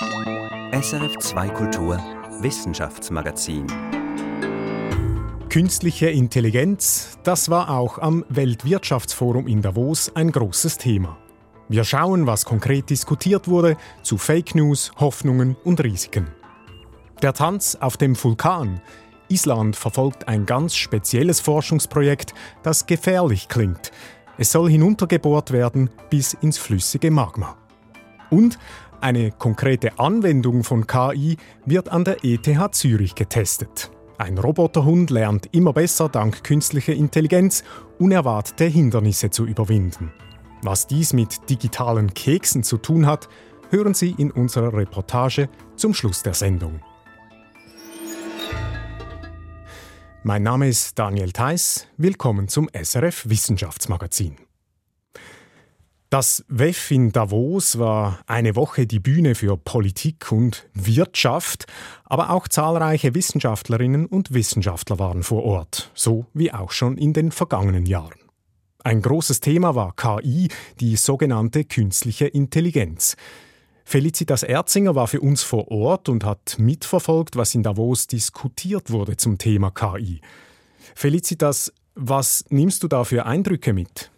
SRF 2 Kultur Wissenschaftsmagazin. Künstliche Intelligenz, das war auch am Weltwirtschaftsforum in Davos ein großes Thema. Wir schauen, was konkret diskutiert wurde zu Fake News, Hoffnungen und Risiken. Der Tanz auf dem Vulkan. Island verfolgt ein ganz spezielles Forschungsprojekt, das gefährlich klingt. Es soll hinuntergebohrt werden bis ins flüssige Magma. Und eine konkrete Anwendung von KI wird an der ETH Zürich getestet. Ein Roboterhund lernt immer besser dank künstlicher Intelligenz unerwartete Hindernisse zu überwinden. Was dies mit digitalen Keksen zu tun hat, hören Sie in unserer Reportage zum Schluss der Sendung. Mein Name ist Daniel Theiss. Willkommen zum SRF Wissenschaftsmagazin. Das WEF in Davos war eine Woche die Bühne für Politik und Wirtschaft, aber auch zahlreiche Wissenschaftlerinnen und Wissenschaftler waren vor Ort, so wie auch schon in den vergangenen Jahren. Ein großes Thema war KI, die sogenannte künstliche Intelligenz. Felicitas Erzinger war für uns vor Ort und hat mitverfolgt, was in Davos diskutiert wurde zum Thema KI. Felicitas, was nimmst du da für Eindrücke mit?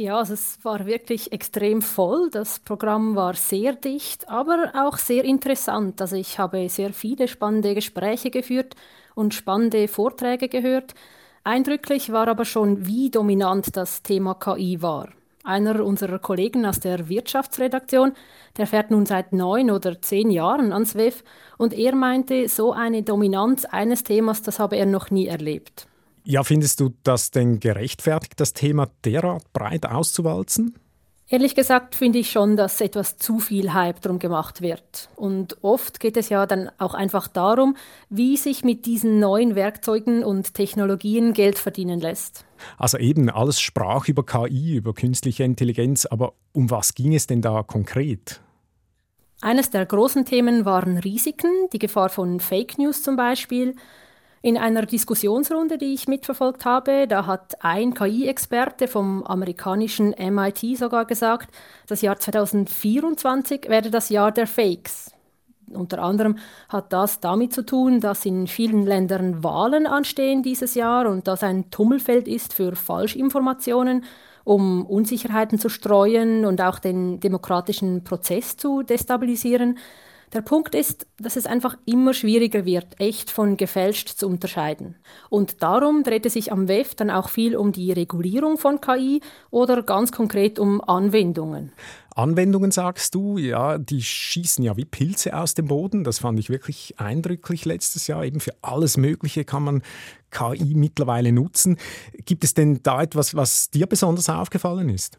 Ja, also es war wirklich extrem voll. Das Programm war sehr dicht, aber auch sehr interessant. Also ich habe sehr viele spannende Gespräche geführt und spannende Vorträge gehört. Eindrücklich war aber schon, wie dominant das Thema KI war. Einer unserer Kollegen aus der Wirtschaftsredaktion, der fährt nun seit neun oder zehn Jahren ans WEF und er meinte, so eine Dominanz eines Themas, das habe er noch nie erlebt. Ja, findest du das denn gerechtfertigt, das Thema derart breit auszuwalzen? Ehrlich gesagt finde ich schon, dass etwas zu viel Hype drum gemacht wird. Und oft geht es ja dann auch einfach darum, wie sich mit diesen neuen Werkzeugen und Technologien Geld verdienen lässt. Also eben, alles sprach über KI, über künstliche Intelligenz, aber um was ging es denn da konkret? Eines der großen Themen waren Risiken, die Gefahr von Fake News zum Beispiel, in einer Diskussionsrunde, die ich mitverfolgt habe, da hat ein KI-Experte vom amerikanischen MIT sogar gesagt, das Jahr 2024 werde das Jahr der Fakes. Unter anderem hat das damit zu tun, dass in vielen Ländern Wahlen anstehen dieses Jahr und das ein Tummelfeld ist für Falschinformationen, um Unsicherheiten zu streuen und auch den demokratischen Prozess zu destabilisieren. Der Punkt ist, dass es einfach immer schwieriger wird, echt von gefälscht zu unterscheiden. Und darum dreht es sich am WEF dann auch viel um die Regulierung von KI oder ganz konkret um Anwendungen. Anwendungen sagst du, ja, die schießen ja wie Pilze aus dem Boden. Das fand ich wirklich eindrücklich letztes Jahr. Eben für alles Mögliche kann man KI mittlerweile nutzen. Gibt es denn da etwas, was dir besonders aufgefallen ist?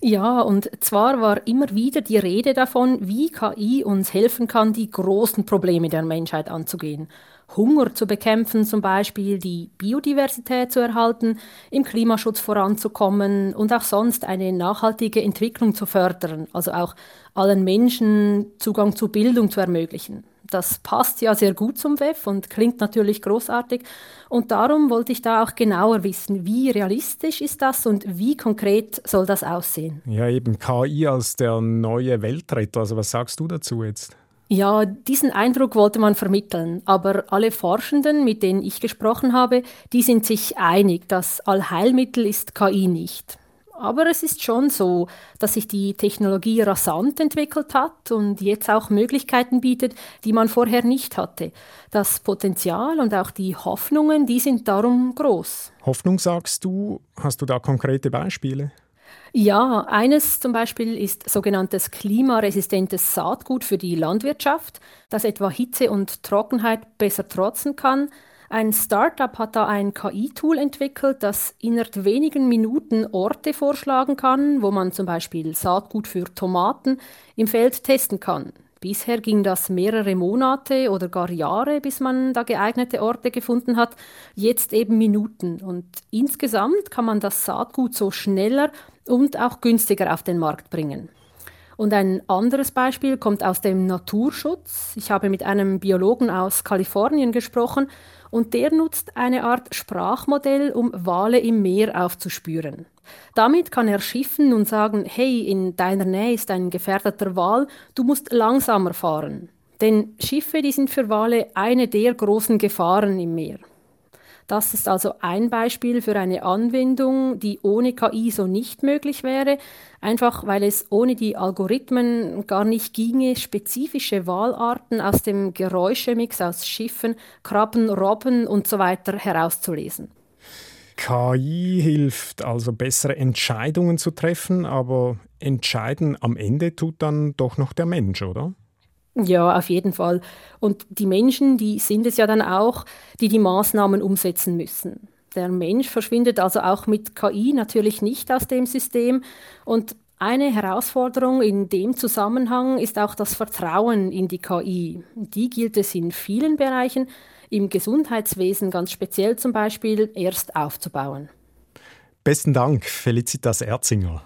Ja, und zwar war immer wieder die Rede davon, wie KI uns helfen kann, die großen Probleme der Menschheit anzugehen. Hunger zu bekämpfen zum Beispiel, die Biodiversität zu erhalten, im Klimaschutz voranzukommen und auch sonst eine nachhaltige Entwicklung zu fördern, also auch allen Menschen Zugang zu Bildung zu ermöglichen. Das passt ja sehr gut zum WEF und klingt natürlich großartig. Und darum wollte ich da auch genauer wissen, wie realistisch ist das und wie konkret soll das aussehen? Ja, eben KI als der neue Weltretter. Also was sagst du dazu jetzt? Ja, diesen Eindruck wollte man vermitteln, aber alle Forschenden, mit denen ich gesprochen habe, die sind sich einig, das Allheilmittel ist KI nicht. Aber es ist schon so, dass sich die Technologie rasant entwickelt hat und jetzt auch Möglichkeiten bietet, die man vorher nicht hatte. Das Potenzial und auch die Hoffnungen, die sind darum groß. Hoffnung sagst du, hast du da konkrete Beispiele? Ja, eines zum Beispiel ist sogenanntes klimaresistentes Saatgut für die Landwirtschaft, das etwa Hitze und Trockenheit besser trotzen kann. Ein Startup hat da ein KI-Tool entwickelt, das innerhalb wenigen Minuten Orte vorschlagen kann, wo man zum Beispiel Saatgut für Tomaten im Feld testen kann. Bisher ging das mehrere Monate oder gar Jahre, bis man da geeignete Orte gefunden hat, jetzt eben Minuten. Und insgesamt kann man das Saatgut so schneller und auch günstiger auf den Markt bringen. Und ein anderes Beispiel kommt aus dem Naturschutz. Ich habe mit einem Biologen aus Kalifornien gesprochen und der nutzt eine Art Sprachmodell, um Wale im Meer aufzuspüren. Damit kann er schiffen und sagen, hey, in deiner Nähe ist ein gefährdeter Wal, du musst langsamer fahren. Denn Schiffe, die sind für Wale eine der großen Gefahren im Meer. Das ist also ein Beispiel für eine Anwendung, die ohne KI so nicht möglich wäre, einfach weil es ohne die Algorithmen gar nicht ginge, spezifische Wahlarten aus dem Geräuschemix aus Schiffen, Krabben, Robben und so weiter herauszulesen. KI hilft also bessere Entscheidungen zu treffen, aber entscheiden am Ende tut dann doch noch der Mensch, oder? Ja, auf jeden Fall. Und die Menschen, die sind es ja dann auch, die die Maßnahmen umsetzen müssen. Der Mensch verschwindet also auch mit KI natürlich nicht aus dem System. Und eine Herausforderung in dem Zusammenhang ist auch das Vertrauen in die KI. Die gilt es in vielen Bereichen, im Gesundheitswesen ganz speziell zum Beispiel, erst aufzubauen. Besten Dank, Felicitas Erzinger.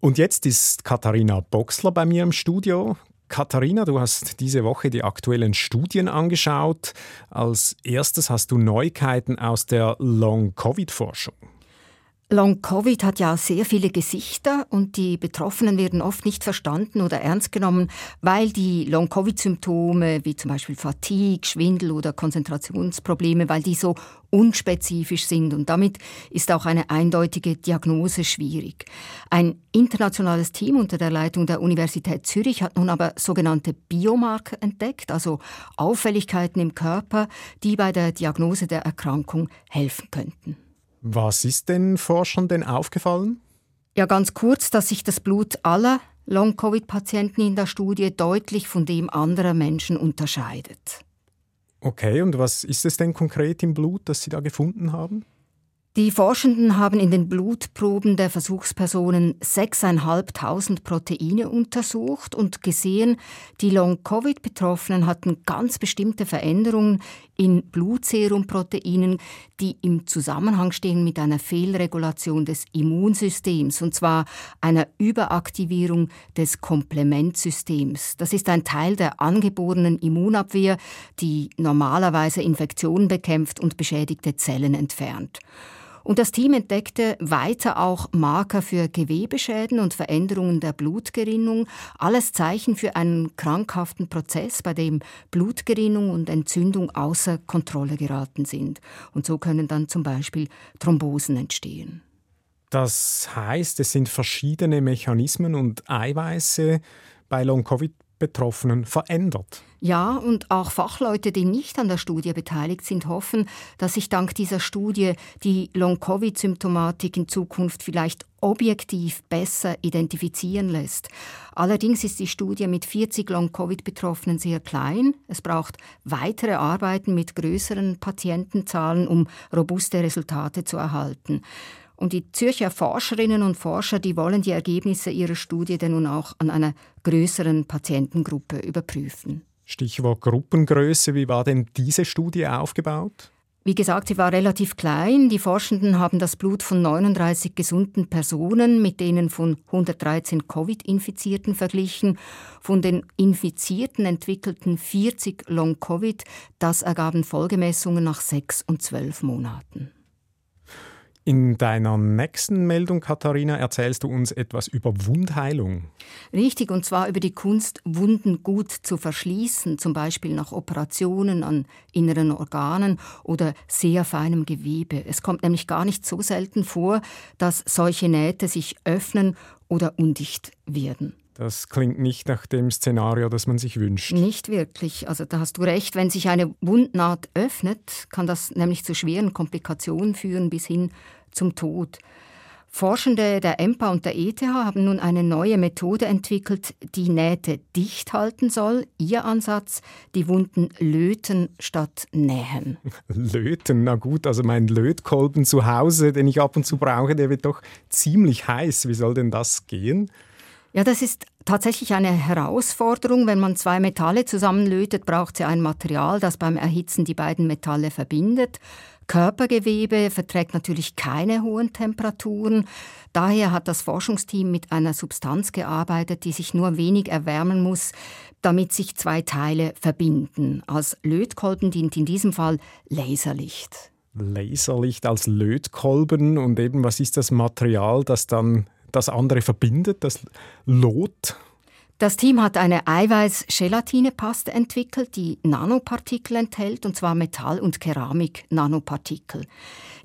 Und jetzt ist Katharina Boxler bei mir im Studio. Katharina, du hast diese Woche die aktuellen Studien angeschaut. Als erstes hast du Neuigkeiten aus der Long-Covid-Forschung. Long-Covid hat ja sehr viele Gesichter und die Betroffenen werden oft nicht verstanden oder ernst genommen, weil die Long-Covid-Symptome wie zum Beispiel Fatigue, Schwindel oder Konzentrationsprobleme, weil die so unspezifisch sind und damit ist auch eine eindeutige Diagnose schwierig. Ein internationales Team unter der Leitung der Universität Zürich hat nun aber sogenannte Biomarker entdeckt, also Auffälligkeiten im Körper, die bei der Diagnose der Erkrankung helfen könnten. Was ist den Forschern denn aufgefallen? Ja, ganz kurz, dass sich das Blut aller Long-Covid-Patienten in der Studie deutlich von dem anderer Menschen unterscheidet. Okay, und was ist es denn konkret im Blut, das Sie da gefunden haben? Die Forschenden haben in den Blutproben der Versuchspersonen 6.500 Proteine untersucht und gesehen, die Long-Covid-Betroffenen hatten ganz bestimmte Veränderungen in Blutserumproteinen, die im Zusammenhang stehen mit einer Fehlregulation des Immunsystems, und zwar einer Überaktivierung des Komplementsystems. Das ist ein Teil der angeborenen Immunabwehr, die normalerweise Infektionen bekämpft und beschädigte Zellen entfernt. Und das Team entdeckte weiter auch Marker für Gewebeschäden und Veränderungen der Blutgerinnung, alles Zeichen für einen krankhaften Prozess, bei dem Blutgerinnung und Entzündung außer Kontrolle geraten sind. Und so können dann zum Beispiel Thrombosen entstehen. Das heißt, es sind verschiedene Mechanismen und Eiweiße bei Long-Covid Betroffenen verändert. Ja, und auch Fachleute, die nicht an der Studie beteiligt sind, hoffen, dass sich dank dieser Studie die Long-Covid-Symptomatik in Zukunft vielleicht objektiv besser identifizieren lässt. Allerdings ist die Studie mit 40 Long-Covid-Betroffenen sehr klein. Es braucht weitere Arbeiten mit größeren Patientenzahlen, um robuste Resultate zu erhalten. Und die Zürcher Forscherinnen und Forscher, die wollen die Ergebnisse ihrer Studie dann nun auch an einer größeren Patientengruppe überprüfen. Stichwort Gruppengröße, wie war denn diese Studie aufgebaut? Wie gesagt, sie war relativ klein. Die Forschenden haben das Blut von 39 gesunden Personen mit denen von 113 Covid-Infizierten verglichen. Von den Infizierten entwickelten 40 Long-Covid. Das ergaben Folgemessungen nach sechs und zwölf Monaten. In deiner nächsten Meldung, Katharina, erzählst du uns etwas über Wundheilung. Richtig, und zwar über die Kunst, Wunden gut zu verschließen, zum Beispiel nach Operationen an inneren Organen oder sehr feinem Gewebe. Es kommt nämlich gar nicht so selten vor, dass solche Nähte sich öffnen oder undicht werden. Das klingt nicht nach dem Szenario, das man sich wünscht. Nicht wirklich. Also da hast du recht. Wenn sich eine Wundnaht öffnet, kann das nämlich zu schweren Komplikationen führen bis hin zum Tod. Forschende der EMPA und der ETH haben nun eine neue Methode entwickelt, die Nähte dicht halten soll. Ihr Ansatz, die Wunden löten statt nähen. Löten, na gut, also mein Lötkolben zu Hause, den ich ab und zu brauche, der wird doch ziemlich heiß. Wie soll denn das gehen? Ja, das ist tatsächlich eine Herausforderung. Wenn man zwei Metalle zusammenlötet, braucht sie ein Material, das beim Erhitzen die beiden Metalle verbindet. Körpergewebe verträgt natürlich keine hohen Temperaturen. Daher hat das Forschungsteam mit einer Substanz gearbeitet, die sich nur wenig erwärmen muss, damit sich zwei Teile verbinden. Als Lötkolben dient in diesem Fall Laserlicht. Laserlicht als Lötkolben und eben was ist das Material, das dann das andere verbindet, das Lot? Das Team hat eine Eiweiß-Gelatinepaste entwickelt, die Nanopartikel enthält, und zwar Metall- und Keramik-Nanopartikel.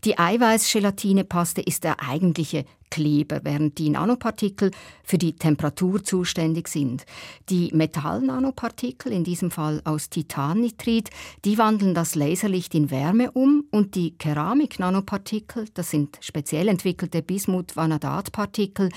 Die Eiweiß-Gelatinepaste ist der eigentliche Kleber, während die Nanopartikel für die Temperatur zuständig sind. Die Metallnanopartikel, in diesem Fall aus Titannitrid, die wandeln das Laserlicht in Wärme um und die Keramik-Nanopartikel, das sind speziell entwickelte Bismuth-Vanadat-Partikel,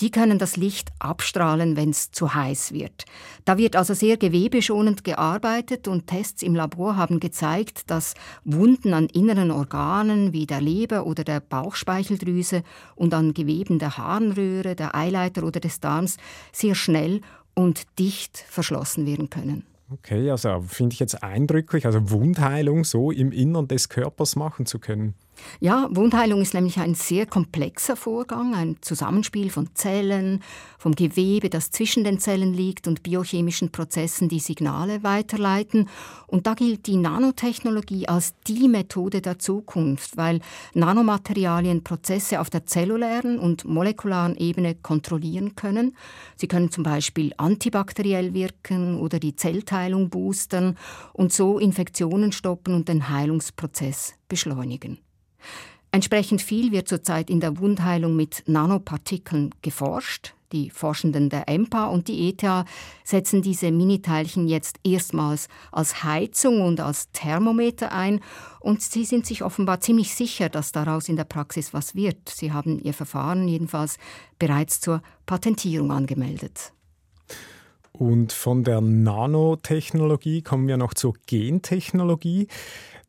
die können das Licht abstrahlen, wenn es zu heiß wird. Da wird also sehr gewebeschonend gearbeitet und Tests im Labor haben gezeigt, dass Wunden an inneren Organen wie der Leber oder der Bauchspeicheldrüse und an Geweben der Harnröhre, der Eileiter oder des Darms sehr schnell und dicht verschlossen werden können. Okay, also finde ich jetzt eindrücklich, also Wundheilung so im Innern des Körpers machen zu können. Ja, Wundheilung ist nämlich ein sehr komplexer Vorgang, ein Zusammenspiel von Zellen, vom Gewebe, das zwischen den Zellen liegt und biochemischen Prozessen, die Signale weiterleiten. Und da gilt die Nanotechnologie als die Methode der Zukunft, weil Nanomaterialien Prozesse auf der zellulären und molekularen Ebene kontrollieren können. Sie können zum Beispiel antibakteriell wirken oder die Zellteilung boostern und so Infektionen stoppen und den Heilungsprozess beschleunigen. Entsprechend viel wird zurzeit in der Wundheilung mit Nanopartikeln geforscht. Die Forschenden der EMPA und die ETH setzen diese Miniteilchen jetzt erstmals als Heizung und als Thermometer ein und sie sind sich offenbar ziemlich sicher, dass daraus in der Praxis was wird. Sie haben ihr Verfahren jedenfalls bereits zur Patentierung angemeldet. Und von der Nanotechnologie kommen wir noch zur Gentechnologie.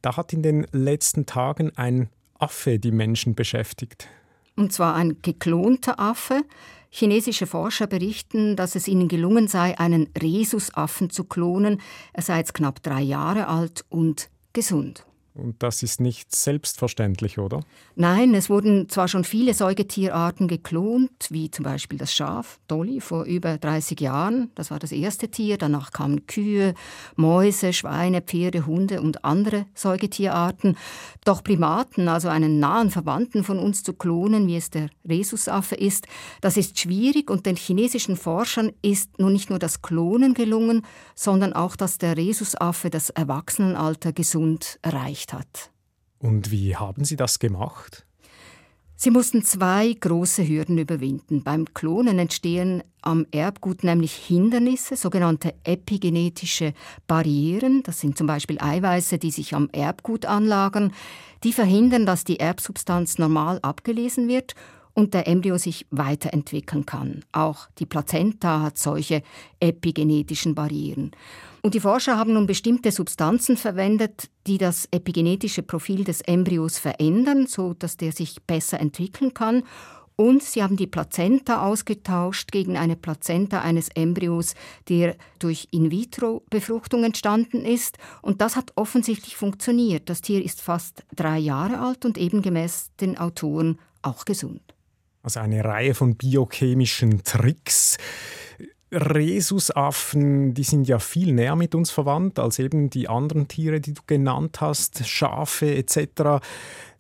Da hat in den letzten Tagen ein Affe die Menschen beschäftigt. Und zwar ein geklonter Affe. Chinesische Forscher berichten, dass es ihnen gelungen sei, einen Rhesusaffen zu klonen. Er sei jetzt knapp drei Jahre alt und gesund. Und das ist nicht selbstverständlich, oder? Nein, es wurden zwar schon viele Säugetierarten geklont, wie zum Beispiel das Schaf, Dolly, vor über 30 Jahren. Das war das erste Tier. Danach kamen Kühe, Mäuse, Schweine, Pferde, Hunde und andere Säugetierarten. Doch Primaten, also einen nahen Verwandten von uns zu klonen, wie es der Rhesusaffe ist, das ist schwierig und den chinesischen Forschern ist nun nicht nur das Klonen gelungen, sondern auch, dass der Rhesusaffe das Erwachsenenalter gesund erreicht erreicht hat. Und wie haben Sie das gemacht? Sie mussten zwei große Hürden überwinden. Beim Klonen entstehen am Erbgut nämlich Hindernisse, sogenannte epigenetische Barrieren. Das sind zum Beispiel Eiweiße, die sich am Erbgut anlagern. Die verhindern, dass die Erbsubstanz normal abgelesen wird und der Embryo sich weiterentwickeln kann. Auch die Plazenta hat solche epigenetischen Barrieren. Und die Forscher haben nun bestimmte Substanzen verwendet, die das epigenetische Profil des Embryos verändern, so dass der sich besser entwickeln kann. Und sie haben die Plazenta ausgetauscht gegen eine Plazenta eines Embryos, der durch In-vitro-Befruchtung entstanden ist. Und das hat offensichtlich funktioniert. Das Tier ist fast drei Jahre alt und eben gemäß den Autoren auch gesund. Also eine Reihe von biochemischen Tricks. Rhesusaffen, die sind ja viel näher mit uns verwandt als eben die anderen Tiere, die du genannt hast, Schafe etc.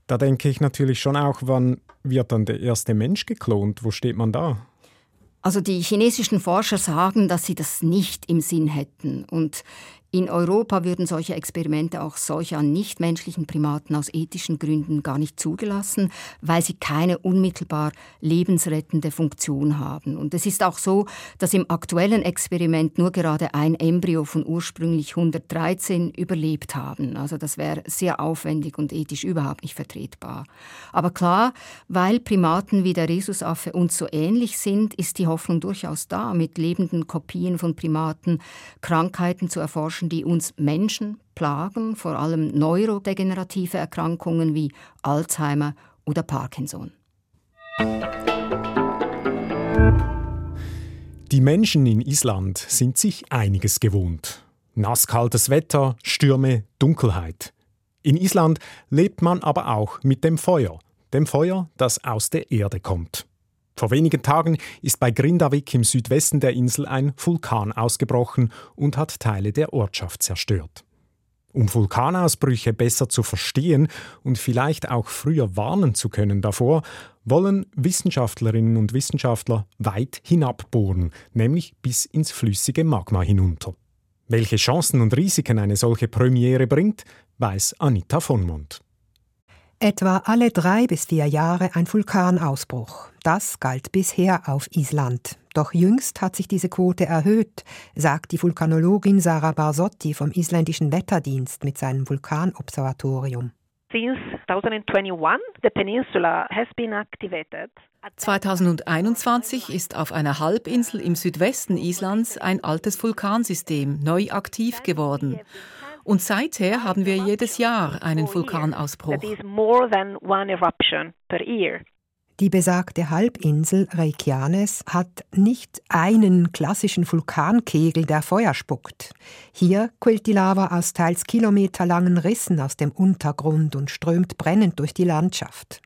Da denke ich natürlich schon auch, wann wird dann der erste Mensch geklont? Wo steht man da? Also die chinesischen Forscher sagen, dass sie das nicht im Sinn hätten. Und in Europa würden solche Experimente auch solche an nichtmenschlichen Primaten aus ethischen Gründen gar nicht zugelassen, weil sie keine unmittelbar lebensrettende Funktion haben. Und es ist auch so, dass im aktuellen Experiment nur gerade ein Embryo von ursprünglich 113 überlebt haben. Also das wäre sehr aufwendig und ethisch überhaupt nicht vertretbar. Aber klar, weil Primaten wie der Rhesusaffe uns so ähnlich sind, ist die Hoffnung durchaus da, mit lebenden Kopien von Primaten Krankheiten zu erforschen, Sachen, die uns Menschen plagen, vor allem neurodegenerative Erkrankungen wie Alzheimer oder Parkinson. Die Menschen in Island sind sich einiges gewohnt. Nasskaltes Wetter, Stürme, Dunkelheit. In Island lebt man aber auch mit dem Feuer, dem Feuer, das aus der Erde kommt. Vor wenigen Tagen ist bei Grindavik im Südwesten der Insel ein Vulkan ausgebrochen und hat Teile der Ortschaft zerstört. Um Vulkanausbrüche besser zu verstehen und vielleicht auch früher warnen zu können davor, wollen Wissenschaftlerinnen und Wissenschaftler weit hinabbohren, nämlich bis ins flüssige Magma hinunter. Welche Chancen und Risiken eine solche Premiere bringt, weiß Anita von Mond. Etwa alle drei bis vier Jahre ein Vulkanausbruch. Das galt bisher auf Island. Doch jüngst hat sich diese Quote erhöht, sagt die Vulkanologin Sarah Barsotti vom isländischen Wetterdienst mit seinem Vulkanobservatorium. Since 2021, the peninsula has been activated 2021 ist auf einer Halbinsel im Südwesten Islands ein altes Vulkansystem neu aktiv geworden. Und seither haben wir jedes Jahr einen Vulkanausbruch. Die besagte Halbinsel Reykjanes hat nicht einen klassischen Vulkankegel, der Feuer spuckt. Hier quillt die Lava aus teils kilometerlangen Rissen aus dem Untergrund und strömt brennend durch die Landschaft.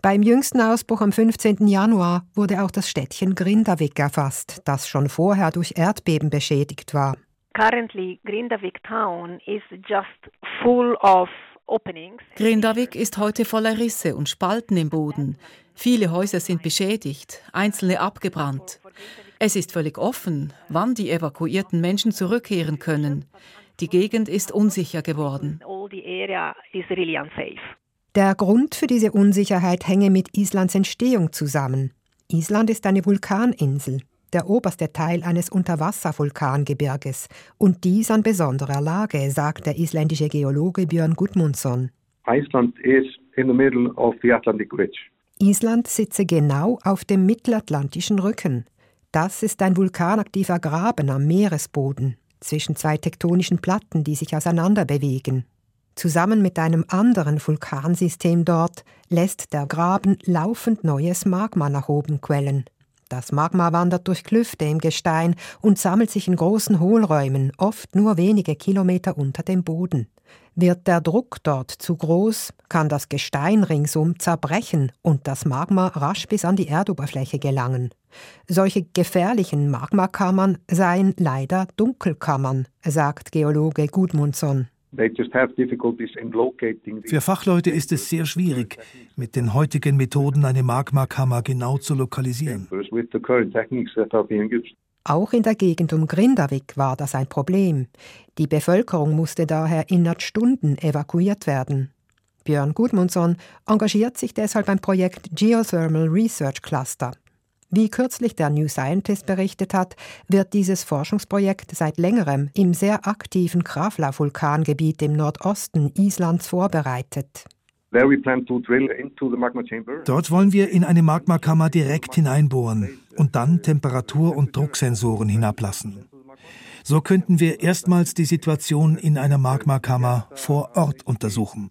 Beim jüngsten Ausbruch am 15. Januar wurde auch das Städtchen Grindavik erfasst, das schon vorher durch Erdbeben beschädigt war. Currently, Grindavik town is just full of Grindavik ist heute voller Risse und Spalten im Boden. Viele Häuser sind beschädigt, einzelne abgebrannt. Es ist völlig offen, wann die evakuierten Menschen zurückkehren können. Die Gegend ist unsicher geworden. Der Grund für diese Unsicherheit hänge mit Islands Entstehung zusammen. Island ist eine Vulkaninsel, der oberste Teil eines Unterwasservulkangebirges und dies an besonderer Lage, sagt der isländische Geologe Björn Gudmundsson. Iceland is in the middle of the Atlantic Ridge. Island sitze genau auf dem mittelatlantischen Rücken. Das ist ein vulkanaktiver Graben am Meeresboden zwischen zwei tektonischen Platten, die sich auseinander bewegen. Zusammen mit einem anderen Vulkansystem dort lässt der Graben laufend neues Magma nach oben quellen. Das Magma wandert durch Klüfte im Gestein und sammelt sich in großen Hohlräumen, oft nur wenige Kilometer unter dem Boden. Wird der Druck dort zu groß, kann das Gestein ringsum zerbrechen und das Magma rasch bis an die Erdoberfläche gelangen. Solche gefährlichen Magmakammern seien leider Dunkelkammern, sagt Geologe Gudmundsson. Für Fachleute ist es sehr schwierig, mit den heutigen Methoden eine Magmakammer genau zu lokalisieren. Auch in der Gegend um Grindavik war das ein Problem. Die Bevölkerung musste daher innerhalb Stunden evakuiert werden. Björn Gudmundsson engagiert sich deshalb beim Projekt Geothermal Research Cluster. Wie kürzlich der New Scientist berichtet hat, wird dieses Forschungsprojekt seit längerem im sehr aktiven Krafla-Vulkangebiet im Nordosten Islands vorbereitet. Dort wollen wir in eine Magmakammer direkt hineinbohren und dann Temperatur- und Drucksensoren hinablassen. So könnten wir erstmals die Situation in einer Magmakammer vor Ort untersuchen.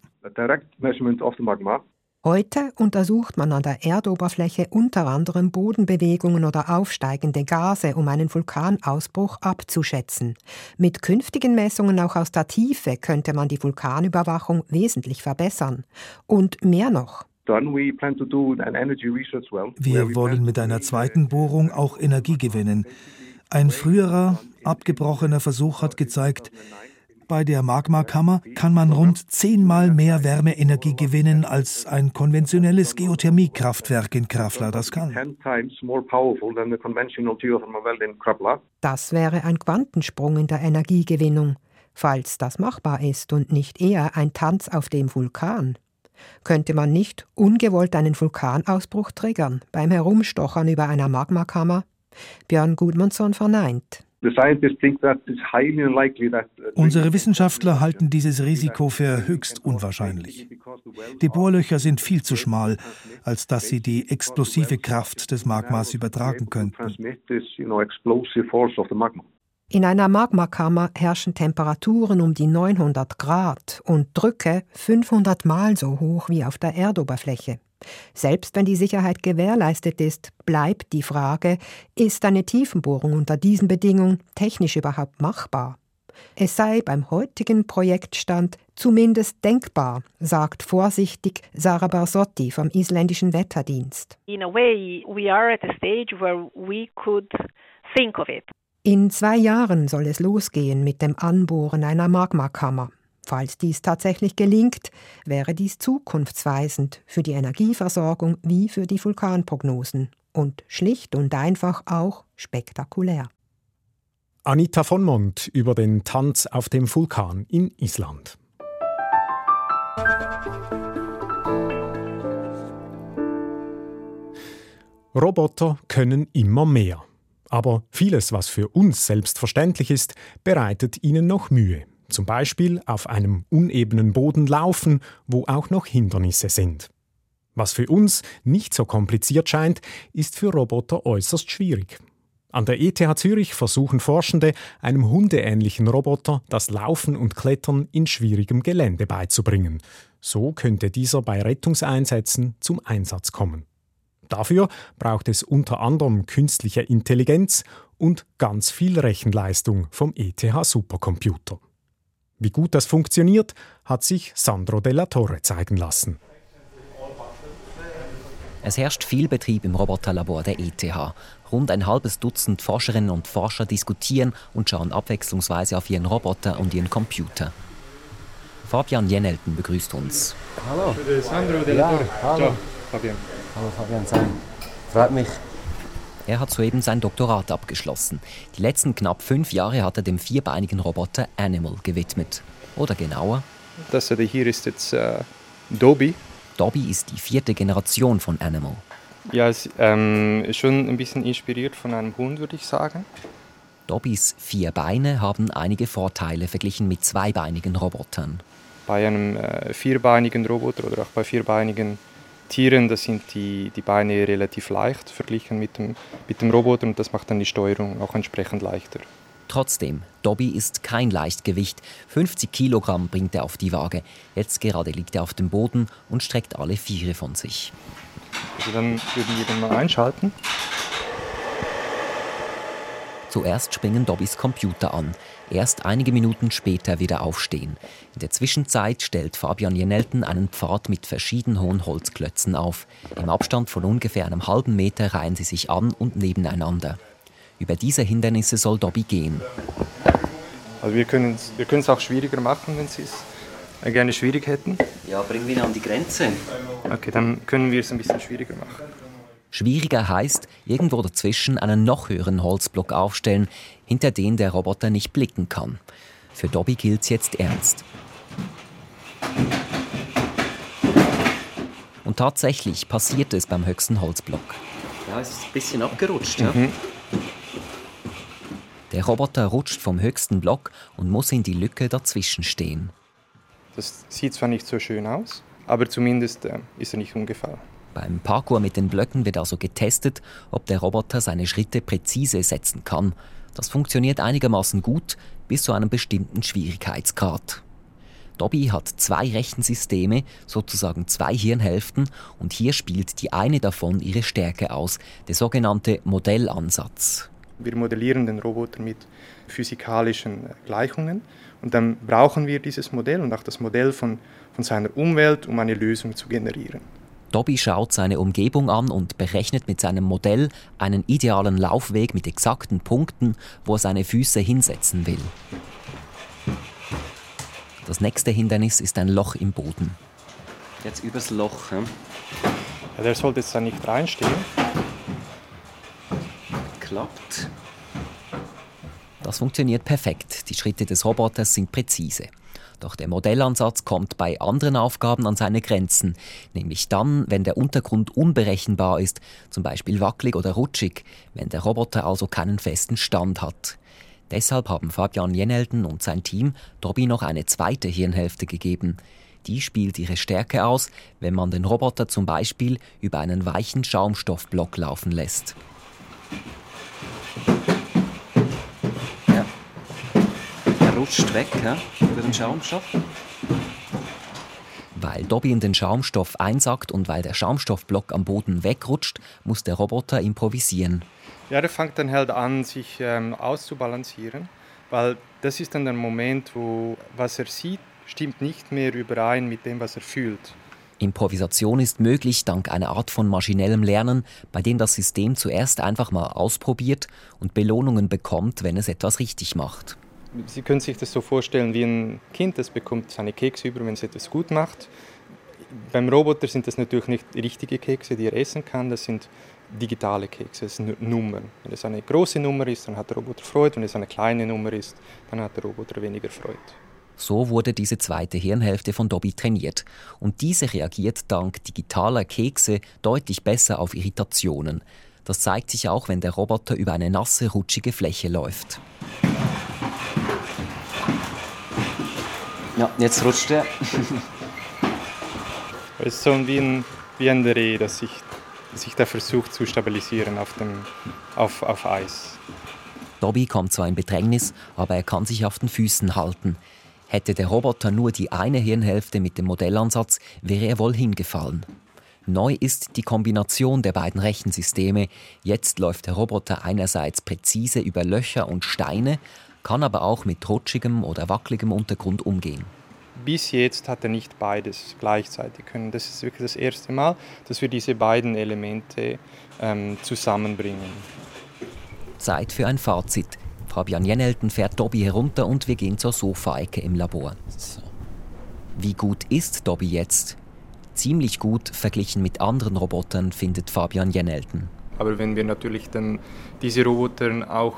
Heute untersucht man an der Erdoberfläche unter anderem Bodenbewegungen oder aufsteigende Gase, um einen Vulkanausbruch abzuschätzen. Mit künftigen Messungen auch aus der Tiefe könnte man die Vulkanüberwachung wesentlich verbessern. Und mehr noch. Wir wollen mit einer zweiten Bohrung auch Energie gewinnen. Ein früherer, abgebrochener Versuch hat gezeigt, bei der Magmakammer kann man rund zehnmal mehr Wärmeenergie gewinnen, als ein konventionelles Geothermiekraftwerk in Krafla das kann. Das wäre ein Quantensprung in der Energiegewinnung, falls das machbar ist und nicht eher ein Tanz auf dem Vulkan. Könnte man nicht ungewollt einen Vulkanausbruch triggern beim Herumstochern über einer Magmakammer? Björn Gudmundsson verneint. Uh, Unsere Wissenschaftler halten dieses Risiko für höchst unwahrscheinlich. Die Bohrlöcher sind viel zu schmal, als dass sie die explosive Kraft des Magmas übertragen könnten. In einer Magmakammer herrschen Temperaturen um die 900 Grad und Drücke 500 Mal so hoch wie auf der Erdoberfläche. Selbst wenn die Sicherheit gewährleistet ist, bleibt die Frage, ist eine Tiefenbohrung unter diesen Bedingungen technisch überhaupt machbar? Es sei beim heutigen Projektstand zumindest denkbar, sagt vorsichtig Sarah Barsotti vom isländischen Wetterdienst. In a way, we are at a stage where we could think of it. In zwei Jahren soll es losgehen mit dem Anbohren einer Magmakammer. Falls dies tatsächlich gelingt, wäre dies zukunftsweisend für die Energieversorgung wie für die Vulkanprognosen und schlicht und einfach auch spektakulär. Anita von Mont über den Tanz auf dem Vulkan in Island. Roboter können immer mehr. Aber vieles, was für uns selbstverständlich ist, bereitet ihnen noch Mühe. Zum Beispiel auf einem unebenen Boden laufen, wo auch noch Hindernisse sind. Was für uns nicht so kompliziert scheint, ist für Roboter äußerst schwierig. An der ETH Zürich versuchen Forschende, einem hundeähnlichen Roboter das Laufen und Klettern in schwierigem Gelände beizubringen. So könnte dieser bei Rettungseinsätzen zum Einsatz kommen. Dafür braucht es unter anderem künstliche Intelligenz und ganz viel Rechenleistung vom ETH Supercomputer. Wie gut das funktioniert, hat sich Sandro Della Torre zeigen lassen. Es herrscht viel Betrieb im Roboterlabor der ETH. Rund ein halbes Dutzend Forscherinnen und Forscher diskutieren und schauen abwechslungsweise auf ihren Roboter und ihren Computer. Fabian Jenelten begrüßt uns. Hallo. Sandro Della Torre. Ja, hallo. Ciao, Fabian. Hallo Fabian Sein. Freut mich. Er hat soeben sein Doktorat abgeschlossen. Die letzten knapp fünf Jahre hat er dem vierbeinigen Roboter Animal gewidmet. Oder genauer? Das hier ist jetzt äh, Dobby. Dobby ist die vierte Generation von Animal. Ja, ähm, ist schon ein bisschen inspiriert von einem Hund, würde ich sagen. Dobbys vier Beine haben einige Vorteile verglichen mit zweibeinigen Robotern. Bei einem äh, vierbeinigen Roboter oder auch bei vierbeinigen Tieren, da sind die, die Beine relativ leicht verglichen mit dem, mit dem Roboter und das macht dann die Steuerung auch entsprechend leichter. Trotzdem, Dobby ist kein Leichtgewicht. 50 Kilogramm bringt er auf die Waage. Jetzt gerade liegt er auf dem Boden und streckt alle Viere von sich. Also dann würden wir den mal einschalten. Zuerst springen Dobbys Computer an, erst einige Minuten später wieder aufstehen. In der Zwischenzeit stellt Fabian Jenelten einen Pfad mit verschieden hohen Holzklötzen auf. Im Abstand von ungefähr einem halben Meter reihen sie sich an und nebeneinander. Über diese Hindernisse soll Dobby gehen. Also wir können es wir auch schwieriger machen, wenn Sie es gerne schwierig hätten. Ja, bringen wir ihn an die Grenze. Okay, dann können wir es ein bisschen schwieriger machen. Schwieriger heißt, irgendwo dazwischen einen noch höheren Holzblock aufstellen, hinter den der Roboter nicht blicken kann. Für Dobby gilt's jetzt ernst. Und tatsächlich passiert es beim höchsten Holzblock. Ja, es ist ein bisschen abgerutscht, ja. Mhm. Der Roboter rutscht vom höchsten Block und muss in die Lücke dazwischen stehen. Das sieht zwar nicht so schön aus, aber zumindest äh, ist er nicht umgefallen. Beim Parkour mit den Blöcken wird also getestet, ob der Roboter seine Schritte präzise setzen kann. Das funktioniert einigermaßen gut bis zu einem bestimmten Schwierigkeitsgrad. Dobby hat zwei Rechensysteme, sozusagen zwei Hirnhälften, und hier spielt die eine davon ihre Stärke aus, der sogenannte Modellansatz. Wir modellieren den Roboter mit physikalischen Gleichungen und dann brauchen wir dieses Modell und auch das Modell von, von seiner Umwelt, um eine Lösung zu generieren. Dobby schaut seine Umgebung an und berechnet mit seinem Modell einen idealen Laufweg mit exakten Punkten, wo er seine Füße hinsetzen will. Das nächste Hindernis ist ein Loch im Boden. Jetzt übers Loch. Hm? Ja, der sollte jetzt da nicht reinstehen. Klappt. Das funktioniert perfekt. Die Schritte des Roboters sind präzise. Doch der Modellansatz kommt bei anderen Aufgaben an seine Grenzen, nämlich dann, wenn der Untergrund unberechenbar ist, zum Beispiel wackelig oder rutschig, wenn der Roboter also keinen festen Stand hat. Deshalb haben Fabian Jenelden und sein Team Dobby noch eine zweite Hirnhälfte gegeben. Die spielt ihre Stärke aus, wenn man den Roboter zum Beispiel über einen weichen Schaumstoffblock laufen lässt. Rutscht weg ja, über den Schaumstoff. Weil Dobby in den Schaumstoff einsackt und weil der Schaumstoffblock am Boden wegrutscht, muss der Roboter improvisieren. Ja, der fängt dann halt an, sich ähm, auszubalancieren, weil das ist dann der Moment, wo was er sieht, stimmt nicht mehr überein mit dem, was er fühlt. Improvisation ist möglich dank einer Art von maschinellem Lernen, bei dem das System zuerst einfach mal ausprobiert und Belohnungen bekommt, wenn es etwas richtig macht. Sie können sich das so vorstellen wie ein Kind, das bekommt seine Kekse über, wenn es etwas gut macht. Beim Roboter sind das natürlich nicht richtige Kekse, die er essen kann, das sind digitale Kekse, das sind Nummern. Wenn es eine große Nummer ist, dann hat der Roboter Freude, wenn es eine kleine Nummer ist, dann hat der Roboter weniger Freude. So wurde diese zweite Hirnhälfte von Dobby trainiert. Und diese reagiert dank digitaler Kekse deutlich besser auf Irritationen. Das zeigt sich auch, wenn der Roboter über eine nasse, rutschige Fläche läuft. Ja, jetzt rutscht er. es ist so wie ein, wie ein Reh, das sich, sich da versucht zu stabilisieren auf, dem, auf, auf Eis. Dobby kommt zwar in Bedrängnis, aber er kann sich auf den Füßen halten. Hätte der Roboter nur die eine Hirnhälfte mit dem Modellansatz, wäre er wohl hingefallen. Neu ist die Kombination der beiden Rechensysteme. Jetzt läuft der Roboter einerseits präzise über Löcher und Steine, kann aber auch mit rutschigem oder wackeligem Untergrund umgehen. Bis jetzt hat er nicht beides gleichzeitig können. Das ist wirklich das erste Mal, dass wir diese beiden Elemente ähm, zusammenbringen. Zeit für ein Fazit. Fabian Jennelten fährt Dobby herunter und wir gehen zur Sofaecke im Labor. Wie gut ist Dobby jetzt? Ziemlich gut verglichen mit anderen Robotern, findet Fabian Jennelten. Aber wenn wir natürlich dann diese Roboter auch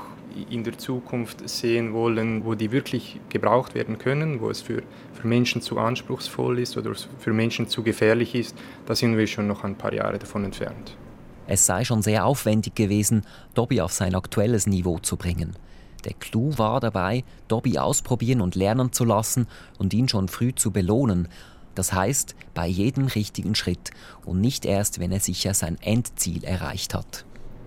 in der Zukunft sehen wollen, wo die wirklich gebraucht werden können, wo es für, für Menschen zu anspruchsvoll ist oder für Menschen zu gefährlich ist, da sind wir schon noch ein paar Jahre davon entfernt. Es sei schon sehr aufwendig gewesen, Dobby auf sein aktuelles Niveau zu bringen. Der Clou war dabei, Dobby ausprobieren und lernen zu lassen und ihn schon früh zu belohnen. Das heißt, bei jedem richtigen Schritt und nicht erst, wenn er sicher sein Endziel erreicht hat.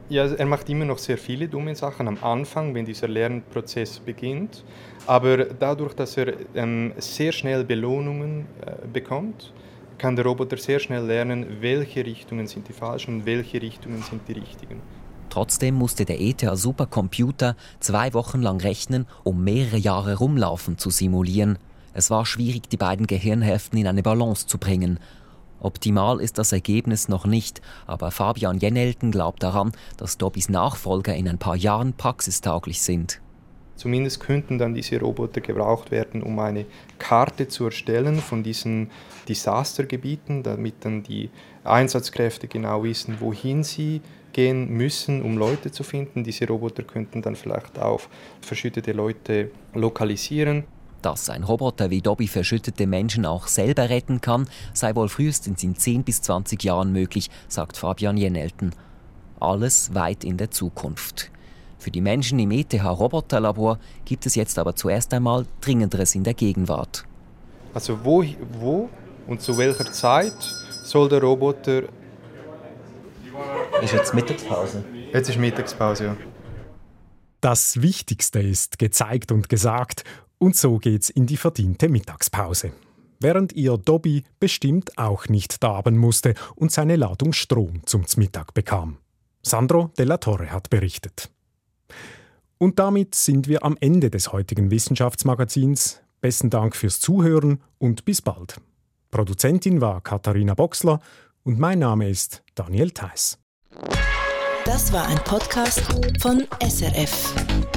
Ja, er macht immer noch sehr viele dumme Sachen am Anfang, wenn dieser Lernprozess beginnt. Aber dadurch, dass er ähm, sehr schnell Belohnungen äh, bekommt, kann der Roboter sehr schnell lernen, welche Richtungen sind die falschen und welche Richtungen sind die richtigen. Trotzdem musste der ETH-Supercomputer zwei Wochen lang rechnen, um mehrere Jahre Rumlaufen zu simulieren. Es war schwierig, die beiden Gehirnhälften in eine Balance zu bringen. Optimal ist das Ergebnis noch nicht, aber Fabian Jennelten glaubt daran, dass Dobbys Nachfolger in ein paar Jahren praxistauglich sind. Zumindest könnten dann diese Roboter gebraucht werden, um eine Karte zu erstellen von diesen Desastergebieten, damit dann die Einsatzkräfte genau wissen, wohin sie gehen müssen, um Leute zu finden. Diese Roboter könnten dann vielleicht auch verschüttete Leute lokalisieren. Dass ein Roboter wie Dobby verschüttete Menschen auch selber retten kann, sei wohl frühestens in 10 bis 20 Jahren möglich, sagt Fabian Jennelten. Alles weit in der Zukunft. Für die Menschen im ETH-Roboterlabor gibt es jetzt aber zuerst einmal Dringenderes in der Gegenwart. Also wo, wo und zu welcher Zeit soll der Roboter ist jetzt Mittagspause? Jetzt ist Mittagspause, ja. Das Wichtigste ist gezeigt und gesagt und so geht's in die verdiente Mittagspause. Während ihr Dobby bestimmt auch nicht darben musste und seine Ladung Strom zum Mittag bekam. Sandro della Torre hat berichtet. Und damit sind wir am Ende des heutigen Wissenschaftsmagazins. Besten Dank fürs Zuhören und bis bald. Produzentin war Katharina Boxler und mein Name ist Daniel Theiss. Das war ein Podcast von SRF.